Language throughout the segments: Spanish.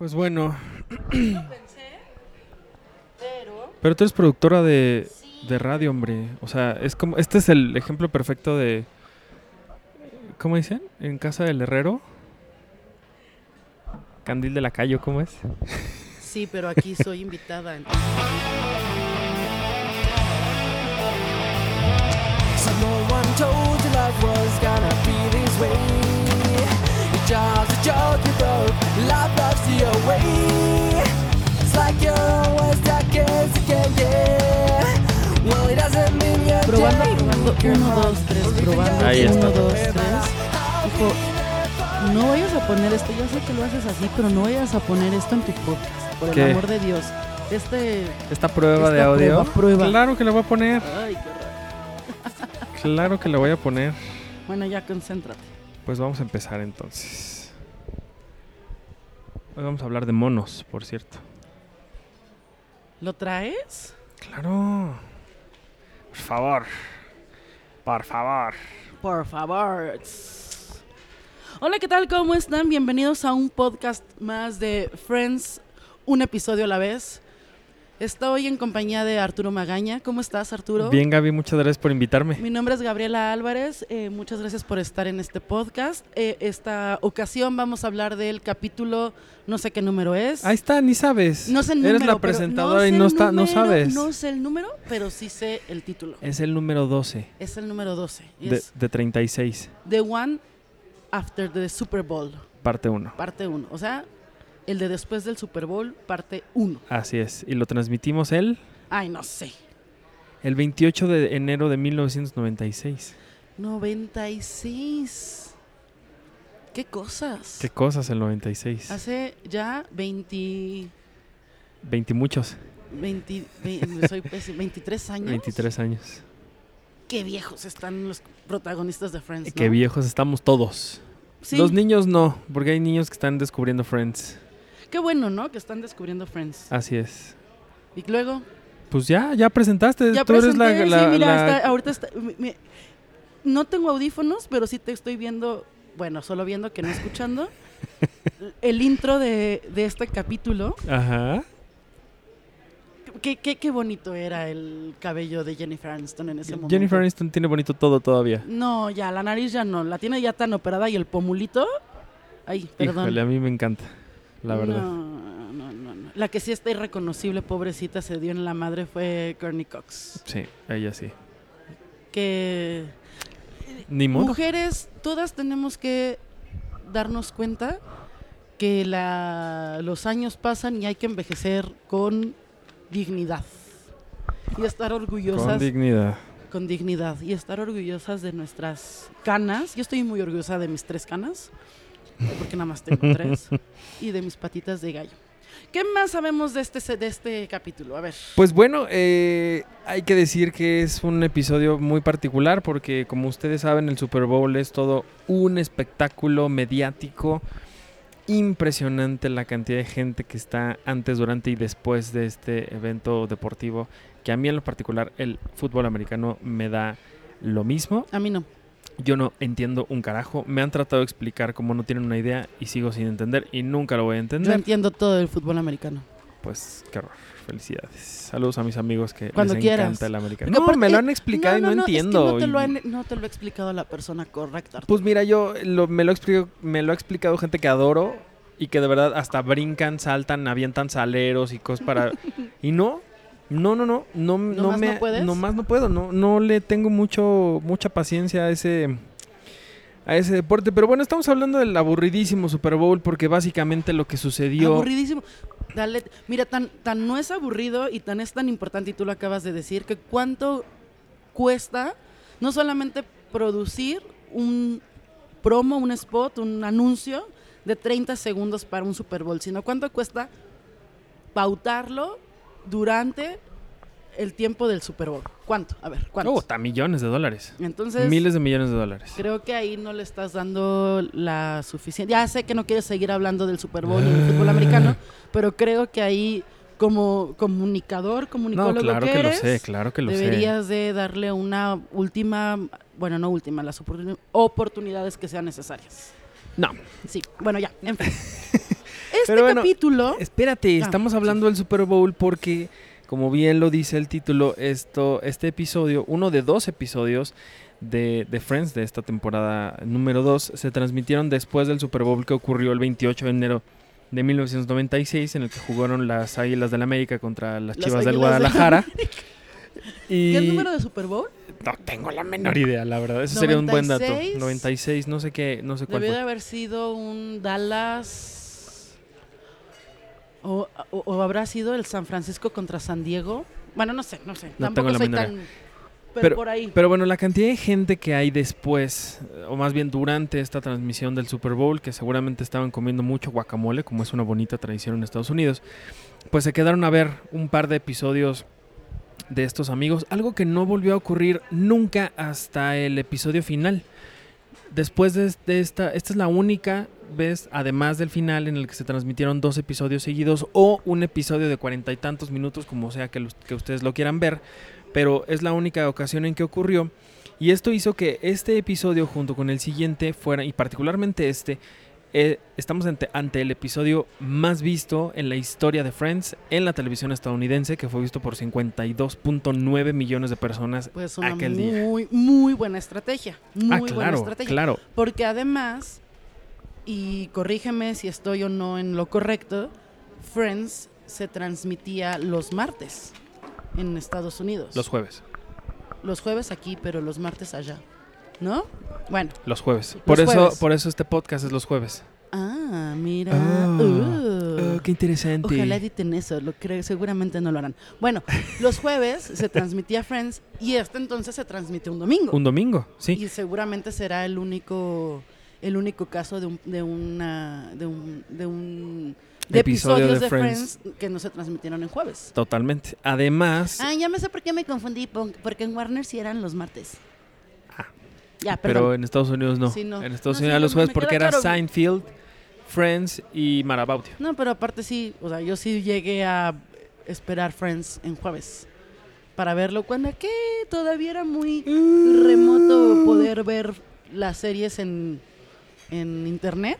Pues bueno, pensé, pero pero tú eres productora de, de radio, hombre. O sea, es como este es el ejemplo perfecto de ¿cómo dicen? En casa del herrero. Candil de la calle, ¿cómo es? sí, pero aquí soy invitada. entonces- away. It's like you're always as again, yeah. Well, it doesn't mean you're Probando. Uno, dos, tres, probando. Ahí está. Uno, dos, tres. Hijo, no vayas a poner esto. Yo sé que lo haces así, pero no vayas a poner esto en tu podcast. Por ¿Qué? el amor de Dios. Este. Esta prueba Esta de audio. prueba, prueba. Claro que la voy a poner. Ay, qué horror. Claro que la voy a poner. Bueno, ya concéntrate. Pues vamos a empezar entonces. Hoy vamos a hablar de monos, por cierto. ¿Lo traes? Claro. Por favor. Por favor. Por favor. Hola, ¿qué tal? ¿Cómo están? Bienvenidos a un podcast más de Friends, un episodio a la vez. Estoy en compañía de Arturo Magaña. ¿Cómo estás, Arturo? Bien, Gaby, muchas gracias por invitarme. Mi nombre es Gabriela Álvarez. eh, muchas gracias por estar en este podcast. Eh, esta ocasión vamos a hablar del capítulo, no sé qué número es. Ahí está, ni sabes. no sé el número. Eres la presentadora y no, está, no sabes. No sé el número, pero sí sé el título. Es el número 12 Es el número 12. y de, de 36, The One After the Super Bowl. parte 1. parte 1. O sea, el de después del Super Bowl, parte 1. Así es. Y lo transmitimos el, Ay, no sé. el 28 de enero de 1996. 96. ¿Qué cosas? ¿Qué cosas el 96? Hace ya 20, 20 muchos. 20, ve- soy pésima, 23 años. 23 años. Qué viejos están los protagonistas de Friends. Qué ¿no? viejos estamos todos. Sí, Los niños no, porque hay niños que están descubriendo Friends. Qué bueno, ¿no? Que están descubriendo Friends. Así es. Y luego, Pues ya, ya presentaste. ya Tú eres la, sí, mira, la- está- ahorita está, no tengo audífonos, pero sí te estoy viendo, bueno, solo viendo que no escuchando, el intro de, de este capítulo. Ajá. Qué, qué, qué bonito era el cabello de Jennifer Aniston en ese momento. Jennifer Aniston tiene bonito todo todavía. No, ya, la nariz ya no, la tiene ya tan operada y el pomulito, ay, perdón. Híjole, a mí me encanta, la verdad. No, no, no, no. La que sí está irreconocible, pobrecita, se dio en la madre fue Courtney Cox. Sí, ella sí. Que Ni modo. mujeres, todas tenemos que darnos cuenta que la, los años pasan y hay que envejecer con dignidad. Y estar orgullosas Con dignidad. con dignidad. Y estar orgullosas de nuestras canas. Yo estoy muy orgullosa de mis tres canas, porque nada más tengo tres. y de mis patitas de gallo. ¿Qué más sabemos de este, de este capítulo? A ver. Pues bueno, eh, hay que decir que es un episodio muy particular porque como ustedes saben el Super Bowl es todo un espectáculo mediático impresionante la cantidad de gente que está antes, durante y después de este evento deportivo que a mí en lo particular el fútbol americano me da lo mismo. A mí no. Yo no entiendo un carajo. Me han tratado de explicar cómo no tienen una idea y sigo sin entender y nunca lo voy a Yo entender. entiendo todo del fútbol americano. Pues qué horror. Felicidades. Saludos a mis amigos que Cuando les quieras. encanta el americano. Porque No, me lo han explicado y no, es que entiendo. no, te lo y- han- no te lo ha explicado la persona correcta. Arturo. Pues mira, yo lo- me, lo explico, me lo ha explicado gente que adoro y que de verdad hasta brincan, saltan, avientan saleros y cosas para... y no, no, no, no, no, no ¿Nomás me... no puedes? Nomás no puedo, no, no le tengo mucho, mucha paciencia a ese... A ese deporte, pero bueno, estamos hablando del aburridísimo Super Bowl porque básicamente lo que sucedió Aburridísimo. Dale, mira, tan, tan no es aburrido y tan es tan importante, y tú lo acabas de decir, que cuánto cuesta no solamente producir un promo, un spot, un anuncio de 30 segundos para un Super Bowl, sino cuánto cuesta pautarlo durante el tiempo del Super Bowl. ¿Cuánto? A ver, ¿cuánto? Oh, está millones de dólares. Entonces, Miles de millones de dólares. Creo que ahí no le estás dando la suficiente. Ya sé que no quieres seguir hablando del Super Bowl y del fútbol americano, pero creo que ahí como comunicador, No, comunicólogo claro que que lo sé, claro que lo sé. deberías de darle una última, bueno, no última, las oportuni- oportunidades que sean necesarias. No, Sí, bueno, ya, en fin. Este Pero bueno, capítulo. Espérate, Ah, estamos sí. hablando del Super Bowl porque, como bien lo dice el título, esto, este episodio, uno de dos episodios de, de Friends de esta temporada número 2, se transmitieron después del Super Bowl que ocurrió el 28 de enero de 1996, en el que jugaron las Águilas del América contra las Las Chivas del Guadalajara. y ¿Qué es número de Super Bowl? no tengo la menor idea, la verdad. Ese sería un buen dato. 96. 96, no sé qué, no sé cuál Debió de haber sido un Dallas. O, o- o habrá sido el San Francisco contra San Diego. Bueno, no sé, no sé. No Tampoco tengo la soy menor tan. Pero, Pero- por ahí. Pero bueno, la cantidad de gente que hay después, o más bien durante esta transmisión del Super Bowl, que seguramente estaban comiendo mucho guacamole, como es una bonita tradición en Estados Unidos, pues se quedaron a ver un par de episodios de estos amigos, algo que no volvió a ocurrir nunca hasta el episodio final. Después de, de esta, esta es la única vez, además del final, en el que se transmitieron dos episodios seguidos o un episodio de cuarenta y tantos minutos, como sea que ustedes lo quieran ver, pero es la única ocasión en que ocurrió. Y esto hizo que este episodio junto con el siguiente fuera, y particularmente este, eh, estamos ante, ante el episodio más visto en la historia de Friends en la televisión estadounidense, que fue visto por 52.9 millones de personas Pues una aquel día. muy, muy buena estrategia. Muy ah, buena claro, estrategia. claro. Porque además, y corrígeme si estoy o no en lo correcto, Friends se transmitía los martes en Estados Unidos. Los jueves. Los jueves aquí, pero los martes allá. ¿No? Bueno. Los jueves. Por eso, por eso este podcast es los jueves. Ah, mira. Uh. Oh, qué interesante. Ojalá editen eso, lo creo, seguramente no lo harán. Bueno, los jueves se transmitía Friends y este entonces se transmite un domingo. Un domingo, sí. Y seguramente será el único el único caso de un de una de un de un de Episodio episodios de de, Friends. Friends. que no se transmitieron en jueves. Totalmente. Además, Ah, ya me sé por qué me confundí, porque en Warner sí eran los martes. Ya, pero en Estados Unidos no. Sí, no. En Estados No, Unidos los jueves porque era. Seinfeld, Friends y Marabaudio. No, pero aparte sí, o sea, yo sí llegué a esperar Friends en jueves para verlo cuando que todavía era muy remoto poder ver las series en, en internet.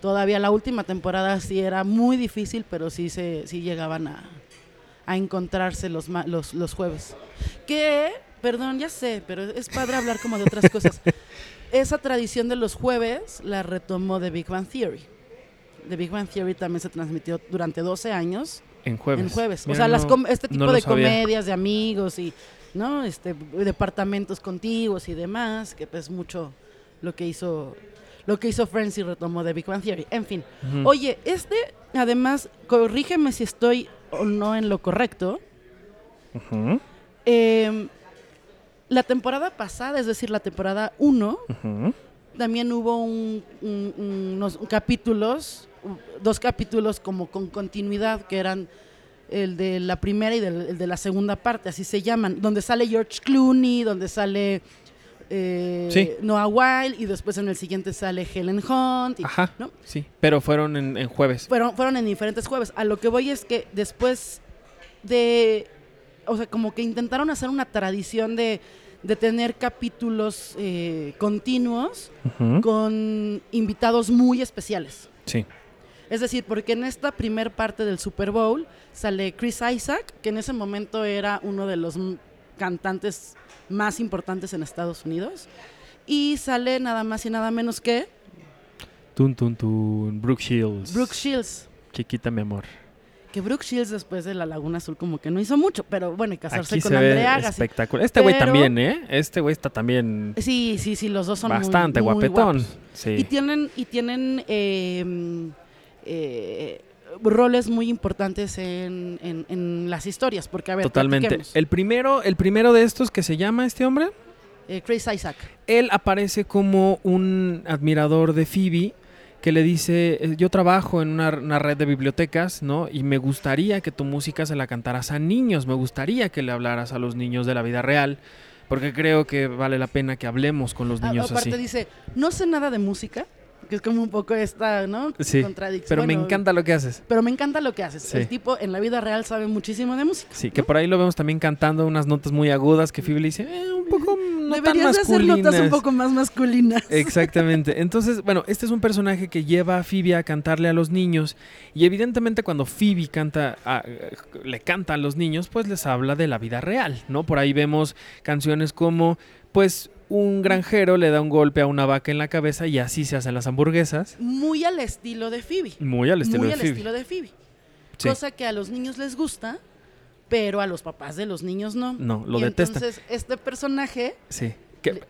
Todavía la última temporada sí era muy difícil, pero sí se sí llegaban a, a encontrarse los, los los jueves. Que, perdón, ya sé, pero es padre hablar como de otras cosas. Esa tradición de los jueves la retomó The Big Bang Theory. The Big Bang Theory también se transmitió durante 12 años En jueves. en jueves. Mira, o sea, las no- este tipo no de sabía. comedias de amigos y no este departamentos contiguos y demás, que pues mucho lo que hizo lo que hizo Friends y retomó The Big Bang Theory. En fin. Oye, este además corrígeme si estoy o no en lo correcto. Ujú, eh, la temporada pasada, es decir, la temporada 1, ujú. también hubo un- un- unos capítulos, dos capítulos como con continuidad, que eran el de la primera y del, el de la segunda parte, así se llaman, donde sale George Clooney, donde sale eh, Sí. Noah Wild y después en el siguiente sale Helen Hunt. y- Ajá. ¿no? Sí, pero fueron en, en jueves. fueron, fueron en diferentes jueves. A lo que voy es que después de, o sea, como que intentaron hacer una tradición de, de tener capítulos eh, continuos con invitados muy especiales. Sí. Es decir, porque en esta primer parte del Super Bowl sale Chris Isaac, que en ese momento era uno de los cantantes más importantes en Estados Unidos. Y sale nada más y nada menos que Tun, tun, tun. Brooke Shields. Brooke Shields. Chiquita, mi amor. Que Brooke Shields después de la Laguna Azul como que no hizo mucho, pero bueno, y casarse Aquí con se ve Andrea Agassi. espectacular. Este güey Pero- también, ¿eh? Este güey está también Sí, sí, sí, los dos son bastante muy guapetón. guapos. Sí. Y tienen, y tienen eh, eh, roles muy importantes en, en- en las historias, porque a ver, Totalmente. El primero, el primero de estos que se llama este hombre, Eh, Chris Isaac. él aparece como un admirador de Phoebe que le dice, eh, yo trabajo en una, una red de bibliotecas, ¿no? Y me gustaría que tu música se la cantaras a niños, me gustaría que le hablaras a los niños de la vida real, porque creo que vale la pena que hablemos con los A- niños aparte así. dice, no sé nada de música, que es como un poco esta, ¿no? Sí, Contradicción. Pero me encanta lo que haces. Pero me encanta lo que haces. Sí. El tipo en la vida real sabe muchísimo de música. Sí, que por ahí lo vemos también cantando unas notas muy agudas que Phoebe le dice, "Eh, un poco no tan Deberías de hacer notas un masculinas. poco más masculinas. Exactamente. Entonces, bueno, este es un personaje que lleva a Phoebe a cantarle a los niños y evidentemente cuando Phoebe canta, a- le canta a los niños, pues les habla de la vida real, ¿no? Por ahí vemos canciones como, pues, un granjero le da un golpe a una vaca en la cabeza y así se hacen las hamburguesas. Muy al estilo de Phoebe. Muy al estilo Muy de al Phoebe. estilo de Phoebe. Sí. Cosa que a los niños les gusta, pero a los papás de los niños no. No, lo y detestan. Entonces, este personaje Sí. Le-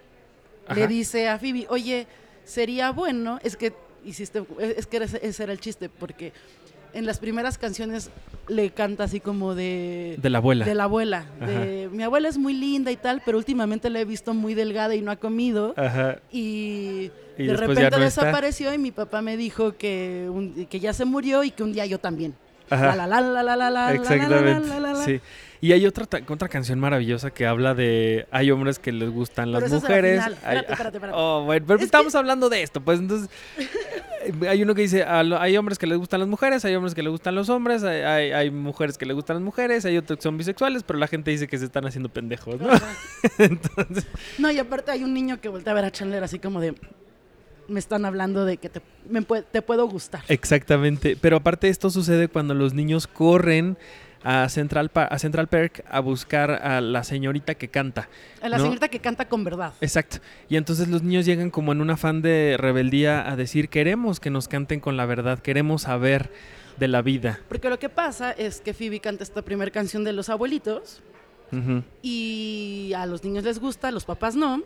le dice a Phoebe, oye, sería bueno, es que hiciste, es que ese era el chiste, porque en las primeras canciones le canta así como de... de la abuela. de la abuela. De, mi abuela es muy linda y tal, pero últimamente la he visto muy delgada y no ha comido. Ajá. Y, Y de repente está. desapareció y mi papá me dijo que, un- que ya se murió y que un día yo también. Ajá. La, la, la, la, la, la, la, la, la, la, la, la. Sí. Y hay otra, otra canción maravillosa que habla de hay hombres que les gustan las es la mujeres. hay- Espérate, espérate, espérate. Oh, bueno, pero Es estamos hablando de esto, pues entonces eh, hay uno que dice hay hombres que les gustan las mujeres, hay hombres que les gustan los hombres, hay, hay- hay mujeres que les gustan las mujeres, hay otros que son bisexuales, pero la gente dice que se están haciendo pendejos, ¿no? Entonces, No, y aparte hay un niño que voltea a ver a Chandler así como de... Me están hablando de que te, me te puedo gustar. exactamente. Pero aparte esto sucede cuando los niños corren a Central, Pa- a Central Park a buscar a la señorita que canta. A la No. señorita que canta con verdad. Exacto. Y entonces los niños llegan como en un afán de rebeldía a decir, queremos que nos canten con la verdad, queremos saber de la vida. Porque lo que pasa es que Phoebe canta esta primera canción de los abuelitos y a los niños les gusta, a los papás no.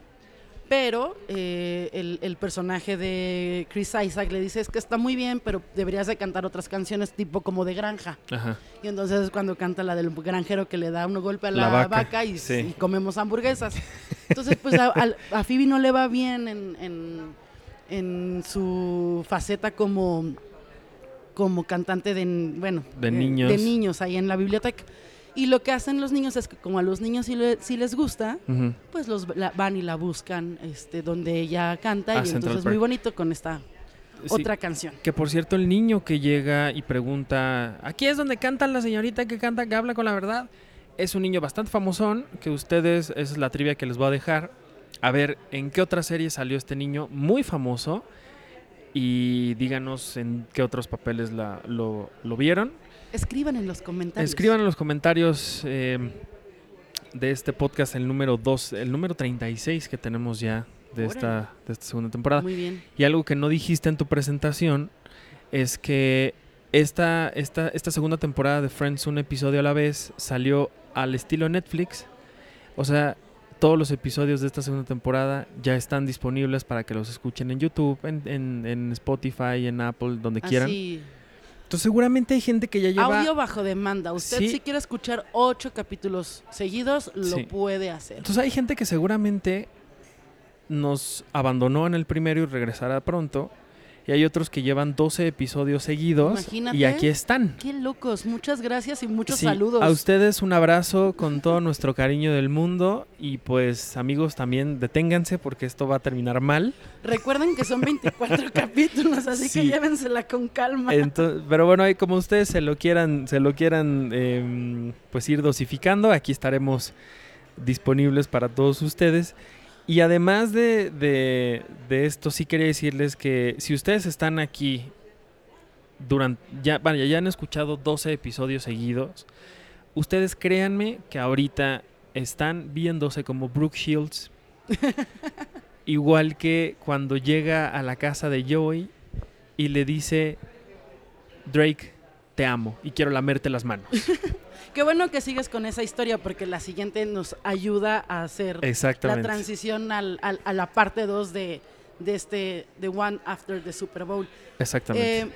Pero eh, el, el personaje de Chris Isaac le dice es que está muy bien, pero deberías de cantar otras canciones tipo como de granja. Ajá. Y entonces es cuando canta la del granjero que le da un golpe a la, La vaca, vaca, y, sí. y comemos hamburguesas. Entonces, pues a, a Phoebe no le va bien en, en- en su faceta como, como cantante de, bueno, De eh, niños. de niños ahí en la biblioteca. Y lo que hacen los niños es que como a los niños sí, le- sí les gusta, pues los la- van y la buscan este, donde ella canta A y Central entonces Park. muy bonito con esta Sí, otra canción. Que por cierto, el niño que llega y pregunta, aquí es donde canta la señorita que canta, que habla con la verdad, es un niño bastante famosón, que ustedes, esa es la trivia que les voy a dejar, a ver en qué otra serie salió este niño muy famoso y díganos en qué otros papeles la- lo, lo vieron. Escriban en los comentarios. Escriban en los comentarios eh, de este podcast el número 2, el número 36 que tenemos ya de esta, de esta segunda temporada. Muy bien. Y algo que no dijiste en tu presentación es que esta, esta, esta segunda temporada de Friends, un episodio a la vez, salió al estilo Netflix. O sea, todos los episodios de esta segunda temporada ya están disponibles para que los escuchen en YouTube, en, en- en Spotify, en Apple, donde quieran. Entonces seguramente hay gente que ya lleva... audio bajo demanda. Usted Sí. si quiere escuchar ocho capítulos seguidos, lo Sí. puede hacer. Entonces hay gente que seguramente nos abandonó en el primero y regresará pronto. Y hay otros que llevan 12 episodios seguidos Imagínate. y aquí están. Qué locos. Muchas gracias y muchos Sí, saludos. A ustedes un abrazo con todo nuestro cariño del mundo y pues amigos también deténganse porque esto va a terminar mal. Recuerden que son 24 capítulos, así Sí. que llévensela con calma. Pero bueno, ahí como ustedes se lo quieran, se lo quieran em, pues ir dosificando, aquí estaremos disponibles para todos ustedes. Y además de, de- de esto, sí quería decirles que si ustedes están aquí durante, ya, ya han escuchado 12 episodios seguidos, ustedes créanme que ahorita están viéndose como Brooke Shields. igual que cuando llega a la casa de Joey y le dice, Drake, te amo y quiero lamerte las manos. Qué bueno que sigues con esa historia porque la siguiente nos ayuda a hacer la transición al- al- a la parte 2 de, de este The One After the Super Bowl. Exactamente. Eh,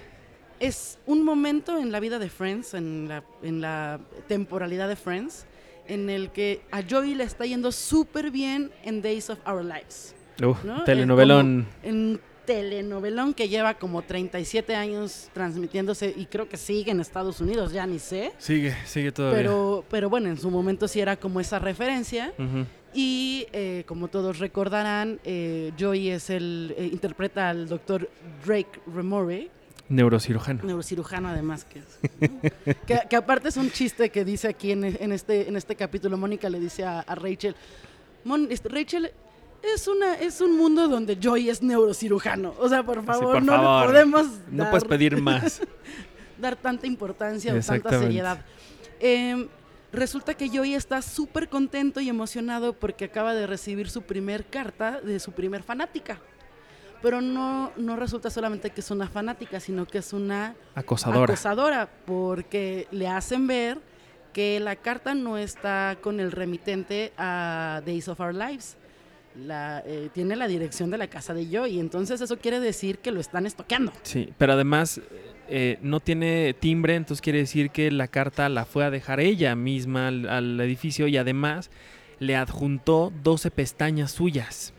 es un momento en la vida de Friends, en la, en la temporalidad de Friends, en el que a Joey le está yendo súper bien en Days of Our Lives. ¿no? telenovelón. En telenovelón que lleva como 37 años transmitiéndose y creo que sigue en Estados Unidos, ya ni sé. Sigue, sigue todavía. Pero, pero bueno, en su momento sí era como esa referencia. Y eh, como todos recordarán, eh, Joey es el, eh, interpreta al doctor Drake Remore, Neurocirujano. neurocirujano además, que, es, ¿no? que, que aparte es un chiste que dice aquí en, en este, en este capítulo, Mónica le dice a, a Rachel, Mon- este, Rachel es una es un mundo donde Joey es neurocirujano. O sea, por favor, por no favor. le podemos No dar, puedes pedir más. dar tanta importancia o tanta seriedad. Em, resulta que Joey está súper contento y emocionado porque acaba de recibir su primer carta de su primer fanática. Pero no, no resulta solamente que es una fanática, sino que es una Acosadora. acosadora, porque le hacen ver que la carta no está con el remitente a Days of Our Lives. La, eh, tiene la dirección de la casa de Joey, entonces eso quiere decir que lo están estoqueando. Sí, pero además eh, no tiene timbre, entonces quiere decir que la carta la fue a dejar ella misma al, al edificio y además le adjuntó 12 pestañas suyas.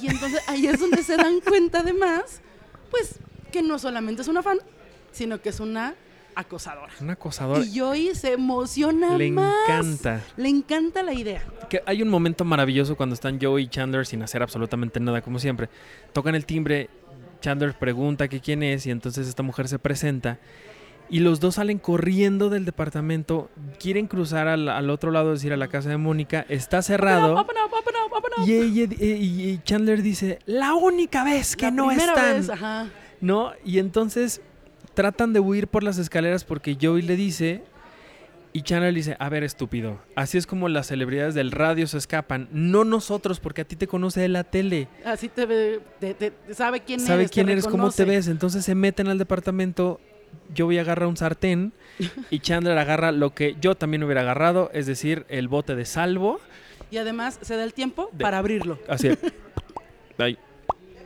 Y entonces ahí es donde se dan cuenta además, pues que no solamente es una fan, sino que es una acosadora. Una acosadora. Y Joey se emociona Le más. encanta. Le encanta la idea. Que hay un momento maravilloso cuando están Joey y Chandler sin hacer absolutamente nada, como siempre. Tocan el timbre, Chandler pregunta que quién es y entonces esta mujer se presenta. Y los dos salen corriendo del departamento, quieren cruzar al, al otro lado, es decir, a la casa de Mónica. Está cerrado. Open up, open up, open up. Y, ella- y- Chandler dice, la única vez que La no están. vez, ajá. ¿No? Y entonces tratan de huir por las escaleras porque Joey le dice y Chandler le dice, a ver estúpido, así es como las celebridades del radio se escapan, no nosotros porque a ti te conoce de la tele, Así te ve, te- te- sabe quién sabe eres. te quién eres, cómo te ves, entonces se meten al departamento, Joey agarra un sartén y Chandler agarra lo que yo también hubiera agarrado, es decir, el bote de salvo, Y además se da el tiempo De- para abrirlo. así, ahí,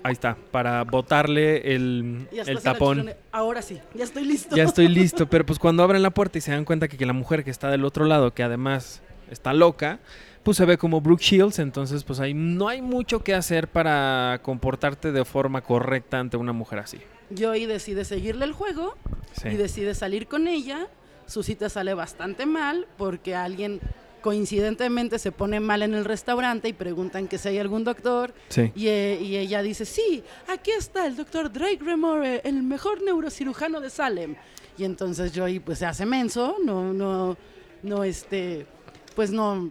ahí está, para botarle el, el tapón. Ahora sí, ya estoy listo. Ya estoy listo, pero pues cuando abren la puerta y se dan cuenta que, que la mujer que está del otro lado, que además está loca, pues se ve como Brooke Shields, entonces pues ahí no hay mucho que hacer para comportarte de forma correcta ante una mujer así. Joey decide seguirle el juego Sí. y decide salir con ella. Su cita sale bastante mal porque alguien coincidentemente se pone mal en el restaurante y preguntan que si hay algún doctor Sí. y, eh, y ella dice, sí, aquí está el doctor Drake Remore, el mejor neurocirujano de Salem. Y entonces Joey pues se hace menso, no, no, no, este, pues no,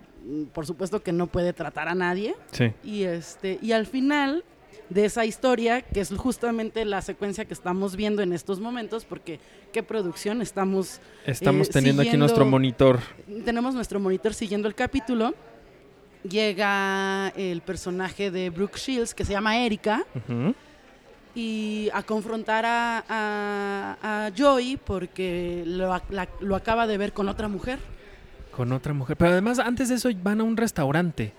por supuesto que no puede tratar a nadie. Sí. Y este, y al final de esa historia, que es justamente la secuencia que estamos viendo en estos momentos, porque qué producción estamos, Estamos Eh, teniendo aquí nuestro monitor. tenemos nuestro monitor siguiendo el capítulo. Llega el personaje de Brooke Shields, que se llama Erika, y a confrontar a, a, a Joey porque lo, la- lo acaba de ver con otra mujer. Con otra mujer. Pero además, antes de eso, van a un restaurante.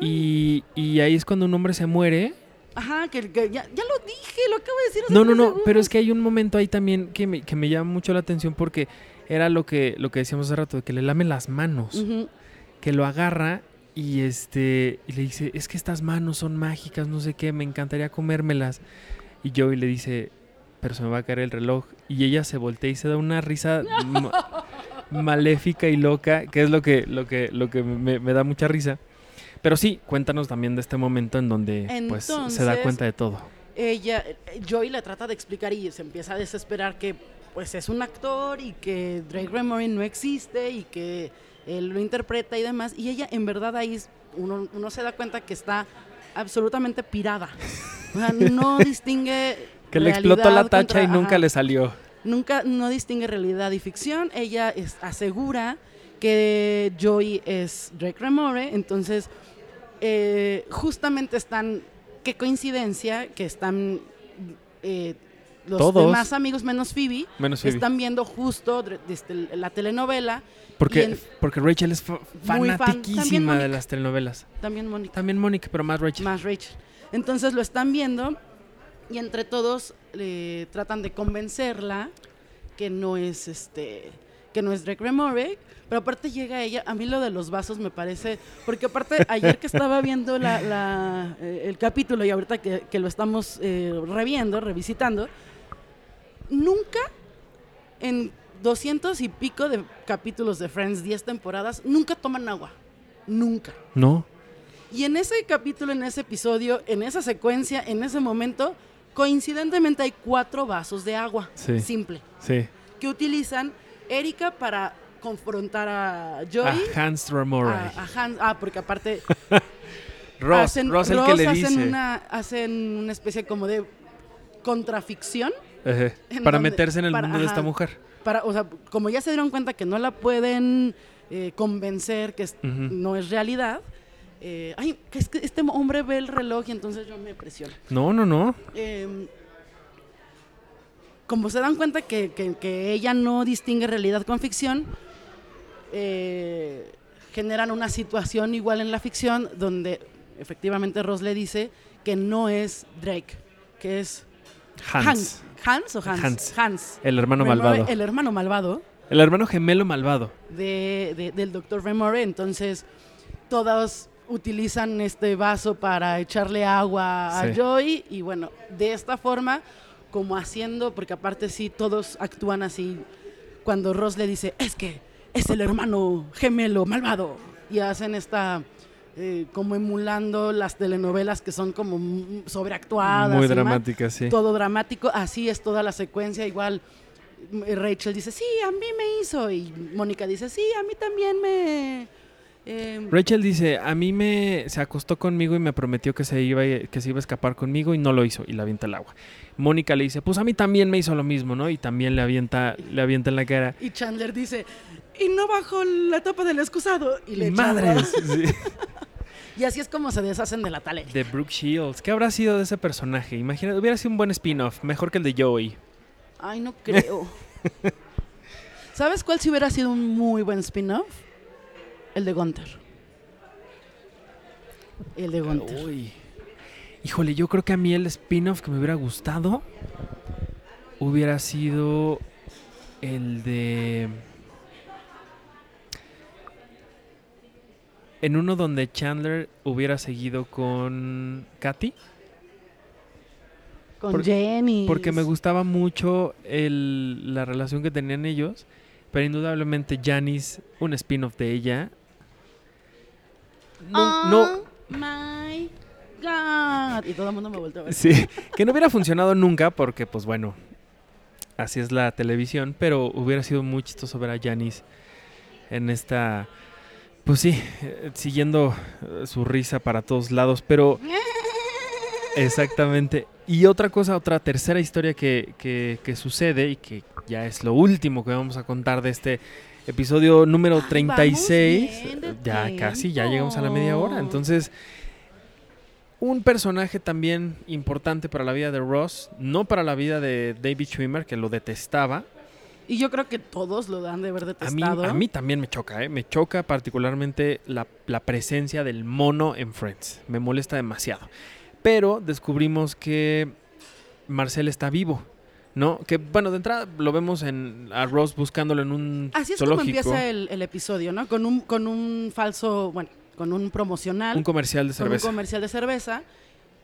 Y, y ahí es cuando un hombre se muere. Ajá, que, que ya, ya lo dije, lo acabo de decir. hace No, no, no, segundos. pero es que hay un momento ahí también que me, que me llama mucho la atención porque era lo que, lo que decíamos hace rato, de que le lame las manos, que lo agarra y este y le dice, es que estas manos son mágicas, no sé qué, me encantaría comérmelas. Y Joey le dice, pero se me va a caer el reloj. Y ella se voltea y se da una risa ma- maléfica y loca, que es lo que, lo que, lo que me, me da mucha risa. Pero sí, cuéntanos también de este momento en donde pues, se da cuenta de todo. ella, Joey le trata de explicar y se empieza a desesperar que pues es un actor y que Drake Remory no existe y que él lo interpreta y demás. Y ella en verdad ahí uno, uno se da cuenta que está absolutamente pirada. O sea, no distingue... Que le explotó la tacha y nunca ajá. le salió. Nunca, no distingue realidad y ficción. Ella es- asegura que Joey es Drake Remore. Entonces, eh, justamente están, qué coincidencia que están eh, los Todos. demás amigos menos Phoebe. Menos Phoebe. Están viendo justo este, la telenovela. Porque, en- porque Rachel es fan. Fanatiquísima de las telenovelas. También Mónica. También Mónica, pero más Rachel. más Rachel. Entonces lo están viendo y entre todos eh, tratan de convencerla que no es este que no es Drake Remore, pero aparte llega ella, a mí lo de los vasos me parece, porque aparte ayer que estaba viendo la, la, eh, el capítulo y ahorita que, que lo estamos eh, reviendo, revisitando, nunca en 200 y pico de capítulos de Friends, 10 temporadas, nunca toman agua, nunca. No. Y en ese capítulo, en ese episodio, en esa secuencia, en ese momento, coincidentemente hay cuatro vasos de agua, Sí. simple, Sí. que utilizan Erika para confrontar a Joey. A Hans Ramore. a- a Hans- ah, porque aparte Ross, Ross el que le hacen dice. Una, hacen una especie como de contraficción. Para donde- meterse en el para- mundo de esta mujer. Para, o sea, como ya se dieron cuenta que no la pueden eh, convencer que es- no es realidad, eh, ay, que es que este hombre ve el reloj y entonces yo me presiono. No, no, no. Eh, como se dan cuenta que, que- que ella no distingue realidad con ficción, eh, generan una situación igual en la ficción donde efectivamente Ross le dice que no es Drake, que es Hans. Hans. ¿Hans o Hans? Hans. Hans. El hermano Remore, malvado. El hermano malvado El hermano gemelo malvado. de, de- del Dr. Remore. Entonces, todos utilizan este vaso para echarle agua a. Joy. Y bueno, de esta forma, como haciendo, porque aparte sí, todos actúan así. Cuando Ross le dice, es que es el hermano gemelo malvado. Y hacen esta. eh, como emulando las telenovelas que son como sobreactuadas. Muy y más dramática, sí. todo dramático, así es toda la secuencia, igual mm, Rachel dice, sí, a mí me hizo, y Mónica dice, sí, a mí también me... eh, Rachel dice, a mí me se acostó conmigo y me prometió que se iba a- que se iba a escapar conmigo y no lo hizo y le avienta el agua. Mónica le dice, pues a mí también me hizo lo mismo, ¿no? Y también le avienta le avienta en la cara. y Chandler dice, y no bajó la tapa del excusado, y le. Madres. sí. Y así es como se deshacen de la tale. De Brooke Shields. ¿Qué habrá sido de ese personaje? Imagina, hubiera sido un buen spin-off, mejor que el de Joey. Ay, no creo. ¿Sabes cuál si hubiera sido un muy buen spin-off? El de Gunther. El de Gunther. Uy. Híjole, yo creo que a mí el spin-off que me hubiera gustado hubiera sido el de... En uno donde Chandler hubiera seguido con Katy. Con por- Jenny. Porque me gustaba mucho el- la relación que tenían ellos. Pero indudablemente Janice, un spin-off de ella. No, no, Oh my God. Y todo el mundo me volteó a ver. Sí, que no hubiera funcionado nunca porque, pues bueno, así es la televisión, pero hubiera sido muy chistoso ver a Janice en esta, pues sí, eh, siguiendo eh, su risa para todos lados, pero exactamente. Y otra cosa, otra tercera historia que, que- que sucede y que ya es lo último que vamos a contar de este episodio número Ay, vamos 36. bien de ya casi, ya llegamos a la media hora. Entonces, un personaje también importante para la vida de Ross, no para la vida de David Schwimmer, que lo detestaba. Y yo creo que todos lo dan de haber A mí, detestado. a mí también me choca, ¿eh? Me choca particularmente la, la presencia del mono en Friends. Me molesta demasiado. Pero descubrimos que Marcel está vivo, ¿no? Que, bueno, de entrada lo vemos en, a Ross buscándolo en un Así es zoológico. como empieza el, el episodio, ¿no? Con un, con un falso, bueno, con un promocional. Un comercial de con un cerveza. comercial de cerveza.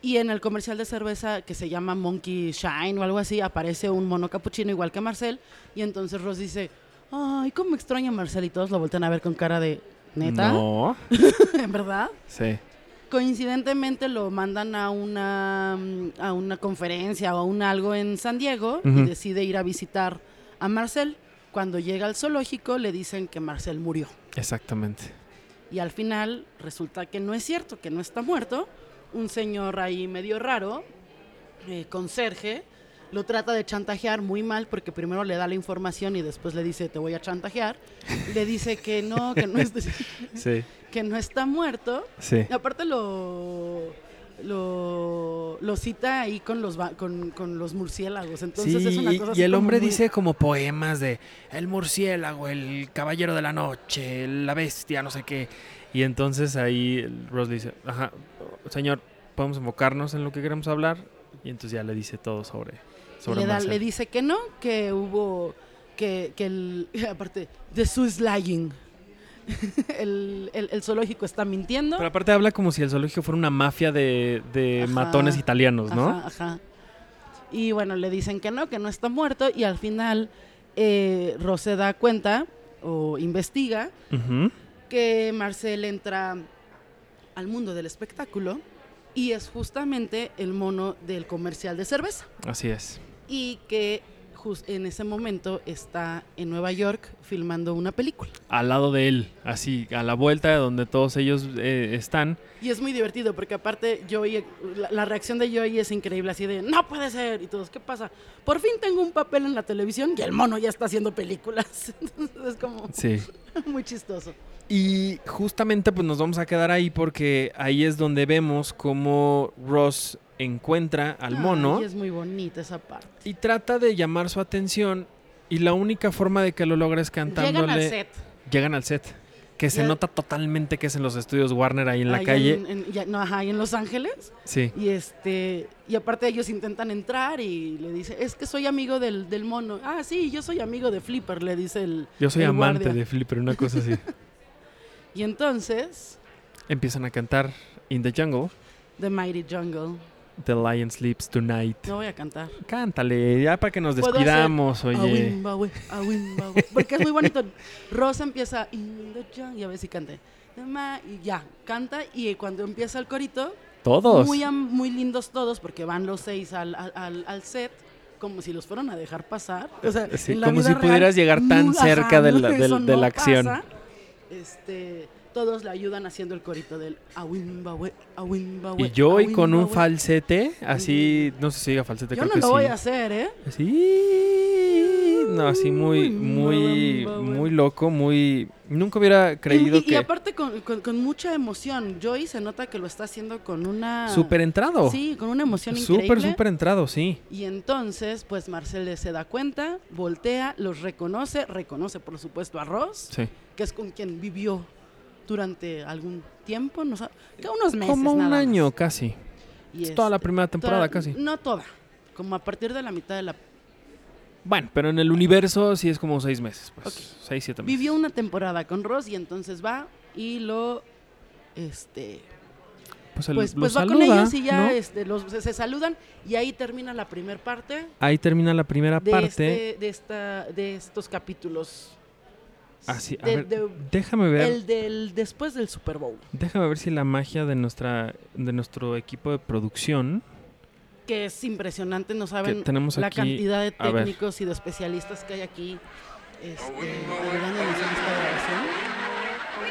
Y en el comercial de cerveza que se llama Monkey Shine o algo así, aparece un mono capuchino igual que Marcel. Y entonces Ross dice, ay, cómo extraña a Marcel. Y todos lo voltean a ver con cara de, ¿neta? No. ¿En verdad? Sí. Coincidentemente lo mandan a una, mm, a una conferencia o a un algo en San Diego y decide ir a visitar a Marcel. Cuando llega al zoológico le dicen que Marcel murió. Exactamente. Y al final resulta que no es cierto, que no está muerto. Un señor ahí medio raro, eh, conserje, lo trata de chantajear muy mal porque primero le da la información y después le dice te voy a chantajear. Le dice que no, que no, es- Sí. que no está muerto. Sí. Y aparte lo, lo, lo cita ahí con los, con, con los murciélagos. Entonces Sí, es una y- cosa y así el hombre muy- dice como poemas de el murciélago, el caballero de la noche, la bestia, no sé qué. Y entonces ahí le dice, ajá, señor, podemos enfocarnos en lo que queremos hablar. Y entonces ya le dice todo sobre, sobre le, da- le dice que no, que hubo, que, que el, aparte, de su lying. el, el- el zoológico está mintiendo. Pero aparte habla como si el zoológico fuera una mafia de, de Ajá. matones italianos, ¿no? Ajá, ajá. Y bueno, le dicen que no, que no está muerto y al final eh, Ross se da cuenta o investiga que Marcel entra al mundo del espectáculo y es justamente el mono del comercial de cerveza. Así es. Y que en ese momento está en Nueva York filmando una película. Al lado de él, así, a la vuelta de donde todos ellos eh, están. Y es muy divertido porque aparte Joey, la, la reacción de Joey es increíble, así de, no puede ser, y todos, ¿qué pasa? Por fin tengo un papel en la televisión y el mono ya está haciendo películas. Entonces es como Sí. muy chistoso. Y justamente pues nos vamos a quedar ahí porque ahí es donde vemos cómo Ross encuentra al mono Ay, es muy bonita esa parte. y trata de llamar su atención y la única forma de que lo logra es cantándole. Llegan al set. Llegan al set. Que se Ya- nota totalmente que es en los estudios Warner ahí en la calle. en- en- ya- no, ajá, ahí en Los Ángeles. Sí. Y este y aparte ellos intentan entrar y le dice, es que soy amigo del, del mono. Ah, sí, yo soy amigo de Flipper, le dice el Yo soy el amante guardia. de Flipper, una cosa así. Y entonces, Empiezan a cantar In the Jungle, The Mighty Jungle. The Lion Sleeps Tonight. No voy a cantar. Cántale, ya para que nos despidamos, oye. Awimbawe, awimbawe. Porque es muy bonito. Rosa empieza in the jungle, y a ver si ma- Y ya, canta y cuando empieza el corito, Todos. muy, muy lindos todos porque van los seis al, al- al- set como si los fueran a dejar pasar. O sea, Sí, como si real, pudieras llegar tan no, cerca de la- no, de no la acción. pasa. Este, todos le ayudan haciendo el corito del awimbawe, awimbawe. Y yo y con un falsete, así, no sé si diga falsete, Yo creo no que lo sí. voy a hacer, ¿eh? Sí. No, así muy, muy, muy loco, muy... Nunca hubiera creído y, y que... aparte con, con- con mucha emoción. Joey se nota que lo está haciendo con una... Súper entrado. Sí, con una emoción increíble. Súper, súper entrado, sí. Y entonces, pues Marcel se da cuenta, voltea, los reconoce, reconoce por supuesto a Ross, Sí. que es con quien vivió durante algún tiempo, no sé, que unos meses. Como un nada más. año casi. Y Es toda la este, primera temporada toda- casi. No toda, como a partir de la mitad de la... Bueno, pero en el universo sí es como seis meses, pues. Seis, siete meses. Vivió una temporada con Ross y entonces va y lo... Este, Pues, el- pues, pues va con ellos y ya ¿no? este, los, se, se saludan y ahí termina la primera parte Ahí termina la primera de, parte. este, de, esta, de estos capítulos. Así, a De- ver, de- déjame ver. el del después del Super Bowl, Déjame ver si la magia de nuestra de nuestro equipo de producción que es impresionante, no que saben tenemos la aquí. cantidad de técnicos y de especialistas que hay aquí este, ayudándonos en esta grabación.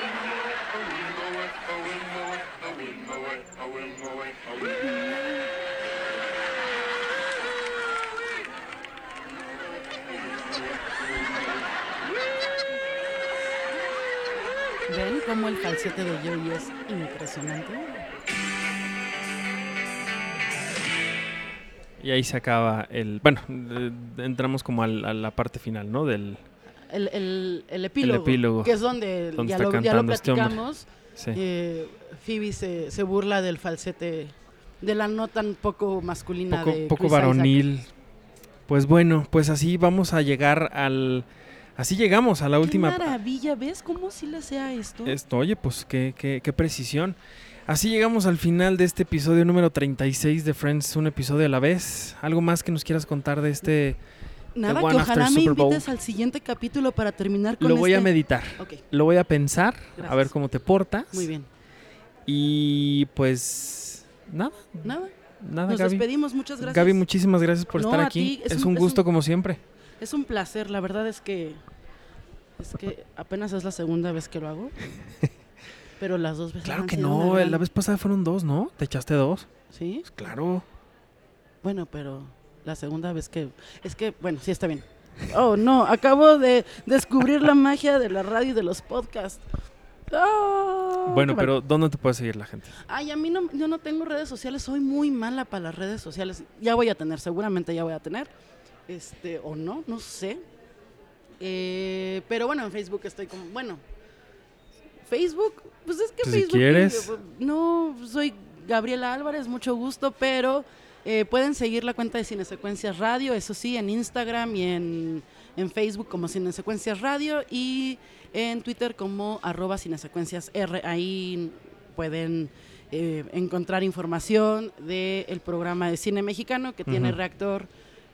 ¿Ven cómo el falsete de Joey es impresionante? Y ahí se acaba el. Bueno, entramos como al- a la parte final, ¿no? Del. El, el, el epílogo, epílogo, que es donde, donde ya, lo, ya lo este platicamos. Sí. eh, Phoebe se, se burla del falsete, de la no tan poco masculina poco de poco Chris Isaac. varonil. Pues bueno, pues así vamos a llegar al. Así llegamos a la Qué última. maravilla, ¿ves cómo sí le sea esto? Esto, oye, pues qué, qué, qué precisión. Así llegamos al final de este episodio número 36 de Friends, un episodio a la vez. ¿Algo más que nos quieras contar de este? Nada, que ojalá me invites al siguiente capítulo para terminar con Lo voy a este- meditar, Ok, lo voy a pensar, a Gracias. ver cómo te portas. muy bien. Y pues nada, Nada, nada, nos Gaby. despedimos, muchas gracias. Gaby, muchísimas gracias por No, estar a aquí. Es, es un un- es gusto un- como siempre. Es un placer, la verdad es que es que apenas es la segunda vez que lo hago. Pero las dos veces Claro que no, la vez pasada fueron dos, ¿no? Te echaste dos. ¿Sí? Pues claro. Bueno, pero la segunda vez que... Es que, bueno, sí está bien. Oh, no, acabo de descubrir la magia de la radio y de los podcasts. Ah, bueno, mal. pero ¿dónde te puede seguir la gente? Ay, a mí no, yo no tengo redes sociales, soy muy mala para las redes sociales. Ya voy a tener, seguramente ya voy a tener. Este, o no, no sé. Eh, pero bueno, en Facebook estoy como, bueno, Facebook, pues es que Pues si Facebook... quieres. No, soy Gabriela Álvarez, mucho gusto, pero eh, pueden seguir la cuenta de Cinesecuencias Radio, eso sí, en Instagram y en, en Facebook como Cinesecuencias Radio y en Twitter como arroba Cinesecuencias R. Ahí pueden eh, encontrar información del programa de cine mexicano que tiene. Reactor,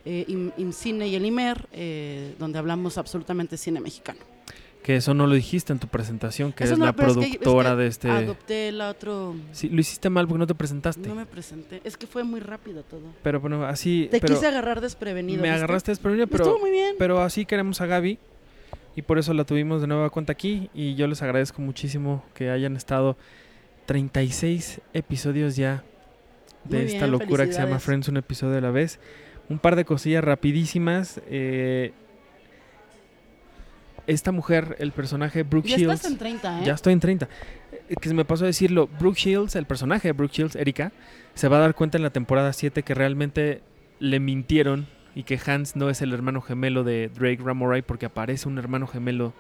eh, Im- IMCINE y el IMER, eh, donde hablamos absolutamente cine mexicano. Que eso no lo dijiste en tu presentación, que Eso eres no, la pero es que- es productora que de este... Adopté el otro. Sí, lo hiciste mal porque no te presentaste. No me presenté. Es que fue muy rápido todo. Pero bueno, así... Te pero quise agarrar desprevenido. me ¿viste? agarraste desprevenido, pero... Estuvo muy bien. Pero así queremos a Gaby y por eso la tuvimos de nueva cuenta aquí y yo les agradezco muchísimo que hayan estado 36 episodios ya de esta locura que se llama. Friends, un episodio a la vez. Un par de cosillas rapidísimas. eh, esta mujer, el personaje Brooke ya Shields... estás en 30, ¿eh? Ya estoy en 30. Eh, Que se me pasó a decirlo, Brooke Shields, el personaje de Brooke Shields, Erika, se va a dar cuenta en la temporada 7 que realmente le mintieron y que Hans no es el hermano gemelo de Drake Ramoray porque aparece un hermano gemelo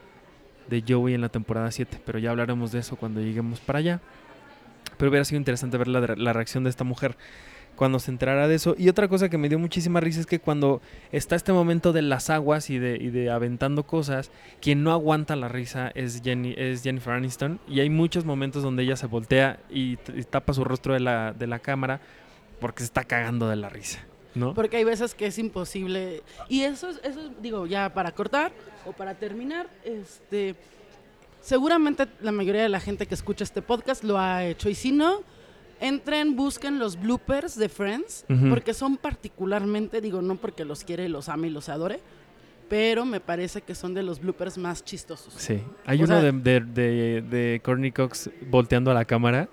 de Joey en la temporada 7, pero ya hablaremos de eso cuando lleguemos para allá. Pero hubiera sido interesante ver la, la reacción de esta mujer cuando se enterara de eso. Y otra cosa que me dio muchísima risa es que cuando está este momento de las aguas y de, y de aventando cosas, quien no aguanta la risa es, Jenny, es Jennifer Aniston. Y hay muchos momentos donde ella se voltea y, tapa su rostro de la, de la cámara porque se está cagando de la risa. ¿No? Porque hay veces que es imposible. Y eso, es- eso es, digo, ya para cortar o para terminar, este, seguramente la mayoría de la gente que escucha este podcast lo ha hecho. Y si no, entren, busquen los bloopers de Friends, porque son particularmente, digo, no porque los quiere, los ame y los adore, pero me parece que son de los bloopers más chistosos. Sí. Hay O uno sea- de, de, de, de Courtney Cox volteando a la cámara.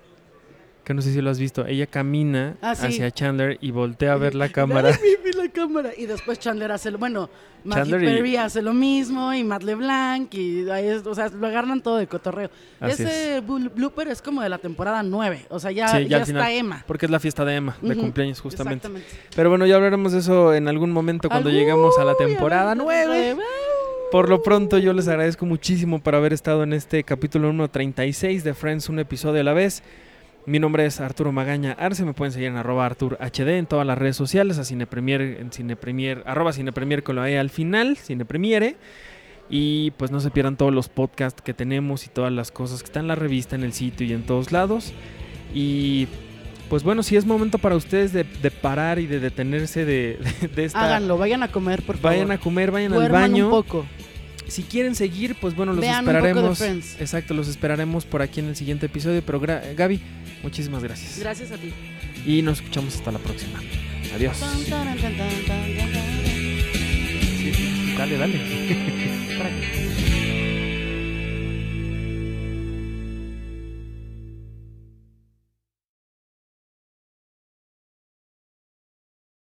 Que no sé si lo has visto. Ella camina Ah, sí. hacia Chandler y voltea a ver la cámara. Ay, vi, vi la cámara. Y después Chandler hace lo, bueno, Matthew Chandler y- Perry hace lo mismo y Matt LeBlanc y ahí es- o sea, lo agarran todo de cotorreo. Así Ese bul- blooper es como de la temporada 9, o sea, ya, Sí, ya ya al está. Emma. Porque es la fiesta de Emma, de cumpleaños justamente. Pero bueno, ya hablaremos de eso en algún momento cuando lleguemos a la Algún- temporada 9. Por lo pronto yo les agradezco muchísimo por haber estado en este capítulo número 36 de Friends, un episodio a la vez. Mi nombre es Arturo Magaña Arce, me pueden seguir en arroba Artur HD en todas las redes sociales, a Cinepremier, en Cinepremier, arroba Cinepremier con la E al final, Cinepremiere. Y pues no se pierdan todos los podcasts que tenemos y todas las cosas que están en la revista, en el sitio y en todos lados. Y pues bueno, si es momento para ustedes de, de parar y de detenerse de, de, de esta... Háganlo, vayan a comer, por favor. Vayan a comer, vayan al baño. un poco. Si quieren seguir, pues bueno, los Vean un poco de esperaremos. Exacto, los esperaremos por aquí en el siguiente episodio. Pero Gaby, muchísimas gracias. Gracias a ti. Y nos escuchamos hasta la próxima. Adiós. Tan. Dale, dale. Para-